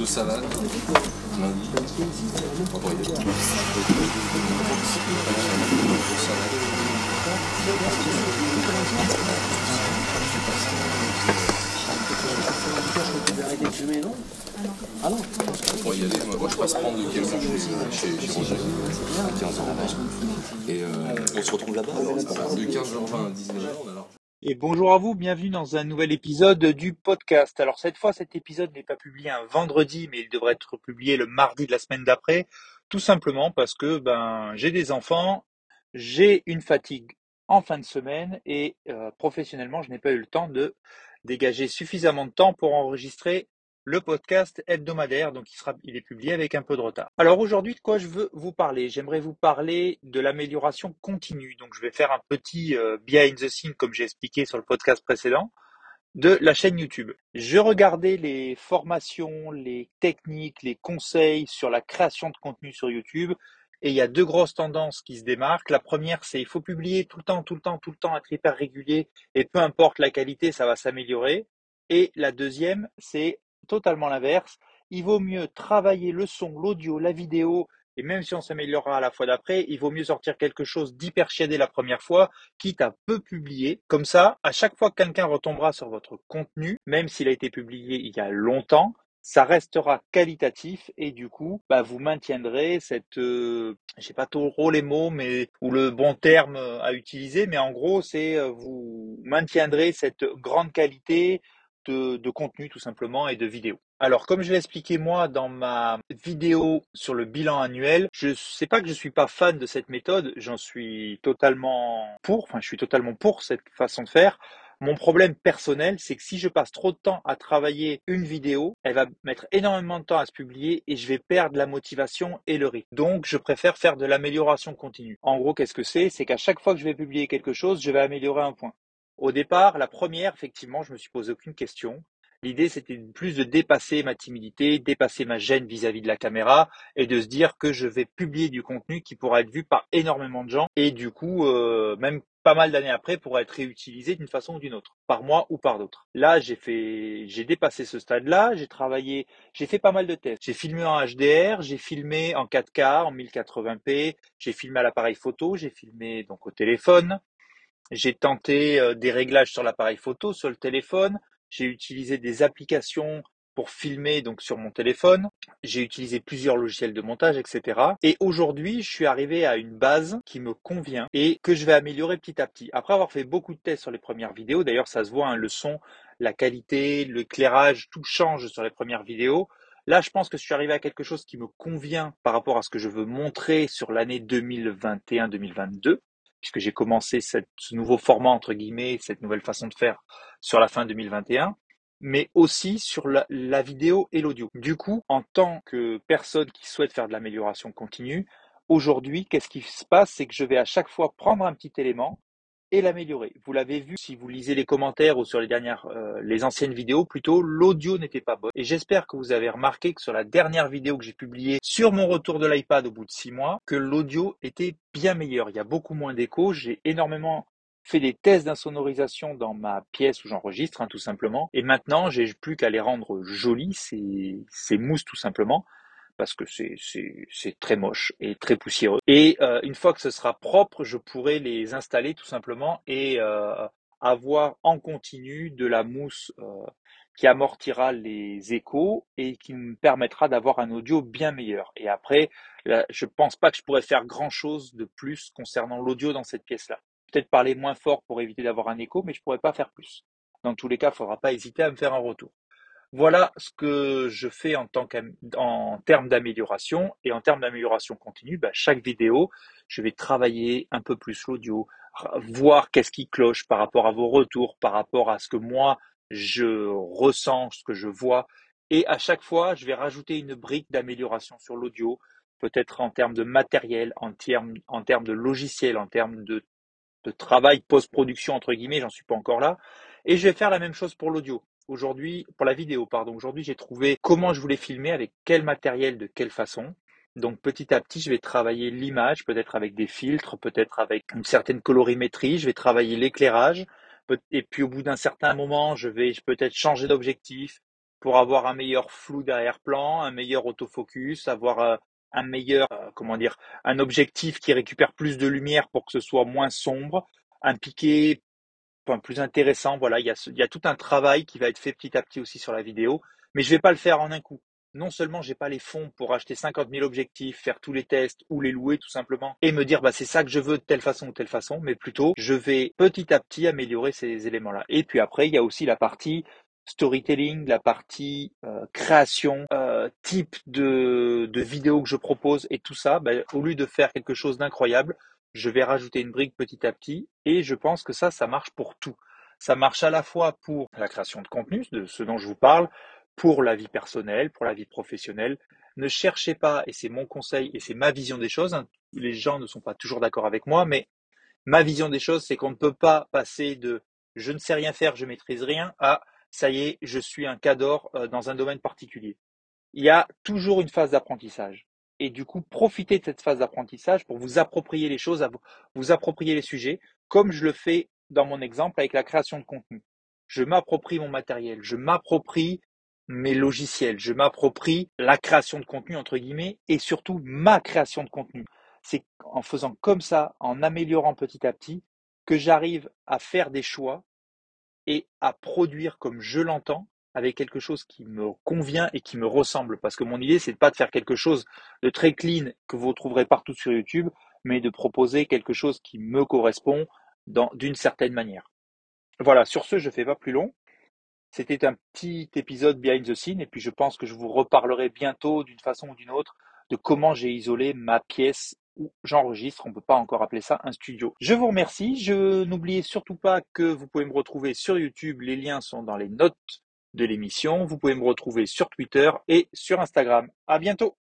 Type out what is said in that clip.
de salade, lundi, Ah non y aller. Moi, je passe prendre chez, chez Roger, à 15h20. Et euh, on se retrouve là-bas alors De 15h20 à 19h, on a. Et bonjour à vous, bienvenue dans un nouvel épisode du podcast. Alors cette fois, cet épisode n'est pas publié un vendredi, mais il devrait être publié le mardi de la semaine d'après, tout simplement parce que ben j'ai des enfants, j'ai une fatigue en fin de semaine et euh, professionnellement, je n'ai pas eu le temps de dégager suffisamment de temps pour enregistrer le podcast hebdomadaire, donc il, sera, il est publié avec un peu de retard. Alors aujourd'hui, de quoi je veux vous parler? J'aimerais vous parler de l'amélioration continue. Donc je vais faire un petit euh, behind the scene, comme j'ai expliqué sur le podcast précédent, de la chaîne YouTube. Je regardais les formations, les techniques, les conseils sur la création de contenu sur YouTube. Et il y a deux grosses tendances qui se démarquent. La première, c'est il faut publier tout le temps, tout le temps, tout le temps, être hyper régulier et peu importe la qualité, ça va s'améliorer. Et la deuxième, c'est totalement l'inverse. Il vaut mieux travailler le son, l'audio, la vidéo, et même si on s'améliorera à la fois d'après, il vaut mieux sortir quelque chose d'hyper chiadé la première fois, quitte à peu publier. Comme ça, à chaque fois que quelqu'un retombera sur votre contenu, même s'il a été publié il y a longtemps, ça restera qualitatif et du coup, bah, vous maintiendrez cette, euh, je pas trop les mots, mais ou le bon terme à utiliser, mais en gros, c'est euh, vous maintiendrez cette grande qualité, de, contenu tout simplement et de vidéos. Alors, comme je l'ai expliqué moi dans ma vidéo sur le bilan annuel, je sais pas que je suis pas fan de cette méthode, j'en suis totalement pour, enfin, je suis totalement pour cette façon de faire. Mon problème personnel, c'est que si je passe trop de temps à travailler une vidéo, elle va mettre énormément de temps à se publier et je vais perdre la motivation et le rythme. Donc, je préfère faire de l'amélioration continue. En gros, qu'est-ce que c'est? C'est qu'à chaque fois que je vais publier quelque chose, je vais améliorer un point. Au départ, la première, effectivement, je me suis posé aucune question. L'idée, c'était plus de dépasser ma timidité, dépasser ma gêne vis-à-vis de la caméra et de se dire que je vais publier du contenu qui pourra être vu par énormément de gens et du coup, euh, même pas mal d'années après, pourra être réutilisé d'une façon ou d'une autre, par moi ou par d'autres. Là, j'ai fait, j'ai dépassé ce stade-là, j'ai travaillé, j'ai fait pas mal de tests. J'ai filmé en HDR, j'ai filmé en 4K, en 1080p, j'ai filmé à l'appareil photo, j'ai filmé donc au téléphone, j'ai tenté euh, des réglages sur l'appareil photo, sur le téléphone. J'ai utilisé des applications pour filmer donc sur mon téléphone. J'ai utilisé plusieurs logiciels de montage, etc. Et aujourd'hui, je suis arrivé à une base qui me convient et que je vais améliorer petit à petit. Après avoir fait beaucoup de tests sur les premières vidéos, d'ailleurs ça se voit, hein, le son, la qualité, l'éclairage, tout change sur les premières vidéos. Là, je pense que je suis arrivé à quelque chose qui me convient par rapport à ce que je veux montrer sur l'année 2021-2022 puisque j'ai commencé ce nouveau format, entre guillemets, cette nouvelle façon de faire sur la fin 2021 mais aussi sur la, vidéo et l'audio. Du coup, en tant que personne qui souhaite faire de l'amélioration continue, aujourd'hui, qu'est-ce qui se passe? C'est que je vais à chaque fois prendre un petit élément, et l'améliorer. Vous l'avez vu si vous lisez les commentaires ou sur les dernières, euh, les anciennes vidéos plutôt, l'audio n'était pas bon. Et j'espère que vous avez remarqué que sur la dernière vidéo que j'ai publiée sur mon retour de l'iPad au bout de six mois, que l'audio était bien meilleur. Il y a beaucoup moins d'écho. J'ai énormément fait des tests d'insonorisation dans ma pièce où j'enregistre, hein, tout simplement. Et maintenant, j'ai plus qu'à les rendre jolis, ces, ces mousses tout simplement parce que c'est très moche et très poussiéreux. Et euh, une fois que ce sera propre, je pourrai les installer tout simplement et euh, avoir en continu de la mousse euh, qui amortira les échos et qui me permettra d'avoir un audio bien meilleur. Et après, là, je pense pas que je pourrais faire grand chose de plus concernant l'audio dans cette pièce-là. Peut-être parler moins fort pour éviter d'avoir un écho, mais je pourrais pas faire plus. Dans tous les cas, il faudra pas hésiter à me faire un retour. Voilà ce que je fais en, termes d'amélioration. Et en termes d'amélioration continue, bah, chaque vidéo, je vais travailler un peu plus l'audio, voir qu'est-ce qui cloche par rapport à vos retours, par rapport à ce que moi, je ressens, ce que je vois. Et à chaque fois, je vais rajouter une brique d'amélioration sur l'audio, peut-être en termes de matériel, en termes, de logiciel, en termes de travail post-production, entre guillemets, j'en suis pas encore là. Et je vais faire la même chose pour l'audio aujourd'hui, pour la vidéo, pardon, aujourd'hui j'ai trouvé comment je voulais filmer, avec quel matériel, de quelle façon. Donc petit à petit, je vais travailler l'image, peut-être avec des filtres, peut-être avec une certaine colorimétrie, je vais travailler l'éclairage, Et puis au bout d'un certain moment, je vais peut-être changer d'objectif pour avoir un meilleur flou derrière-plan, un meilleur autofocus, avoir euh, un meilleur, euh, comment dire, un objectif qui récupère plus de lumière pour que ce soit moins sombre, un piqué plus intéressant. Voilà, il y, a, tout un travail qui va être fait petit à petit aussi sur la vidéo, mais je vais pas le faire en un coup non seulement j'ai pas les fonds pour acheter 50 000 objectifs, faire tous les tests ou les louer tout simplement et me dire bah c'est ça que je veux de telle façon ou telle façon, mais plutôt je vais petit à petit améliorer ces éléments-là. Et puis après il y a aussi la partie storytelling, la partie euh, création, euh, type de, de vidéo que je propose et tout ça, bah, au lieu de faire quelque chose d'incroyable, je vais rajouter une brique petit à petit et je pense que ça, ça marche pour tout. Ça marche à la fois pour la création de contenu, de ce dont je vous parle, pour la vie personnelle, pour la vie professionnelle. Ne cherchez pas, et c'est mon conseil et c'est ma vision des choses, hein, les gens ne sont pas toujours d'accord avec moi, mais ma vision des choses, c'est qu'on ne peut pas passer de je ne sais rien faire, je maîtrise rien à ça y est, je suis un cador euh, dans un domaine particulier. Il y a toujours une phase d'apprentissage. Et du coup, profitez de cette phase d'apprentissage pour vous approprier les choses, vous approprier les sujets, comme je le fais dans mon exemple avec la création de contenu. Je m'approprie mon matériel, je m'approprie mes logiciels, je m'approprie la création de contenu, entre guillemets, et surtout ma création de contenu. C'est en faisant comme ça, en améliorant petit à petit, que j'arrive à faire des choix et à produire comme je l'entends avec quelque chose qui me convient et qui me ressemble. Parce que mon idée, c'est pas de faire quelque chose de très clean que vous trouverez partout sur YouTube, mais de proposer quelque chose qui me correspond d'une certaine manière. Voilà, sur ce, je ne fais pas plus long. C'était un petit épisode behind the scene et puis je pense que je vous reparlerai bientôt d'une façon ou d'une autre de comment j'ai isolé ma pièce où j'enregistre. On ne peut pas encore appeler ça un studio. Je vous remercie. Je n'oubliez surtout pas que vous pouvez me retrouver sur YouTube. Les liens sont dans les notes de l'émission. Vous pouvez me retrouver sur Twitter et sur Instagram. À bientôt.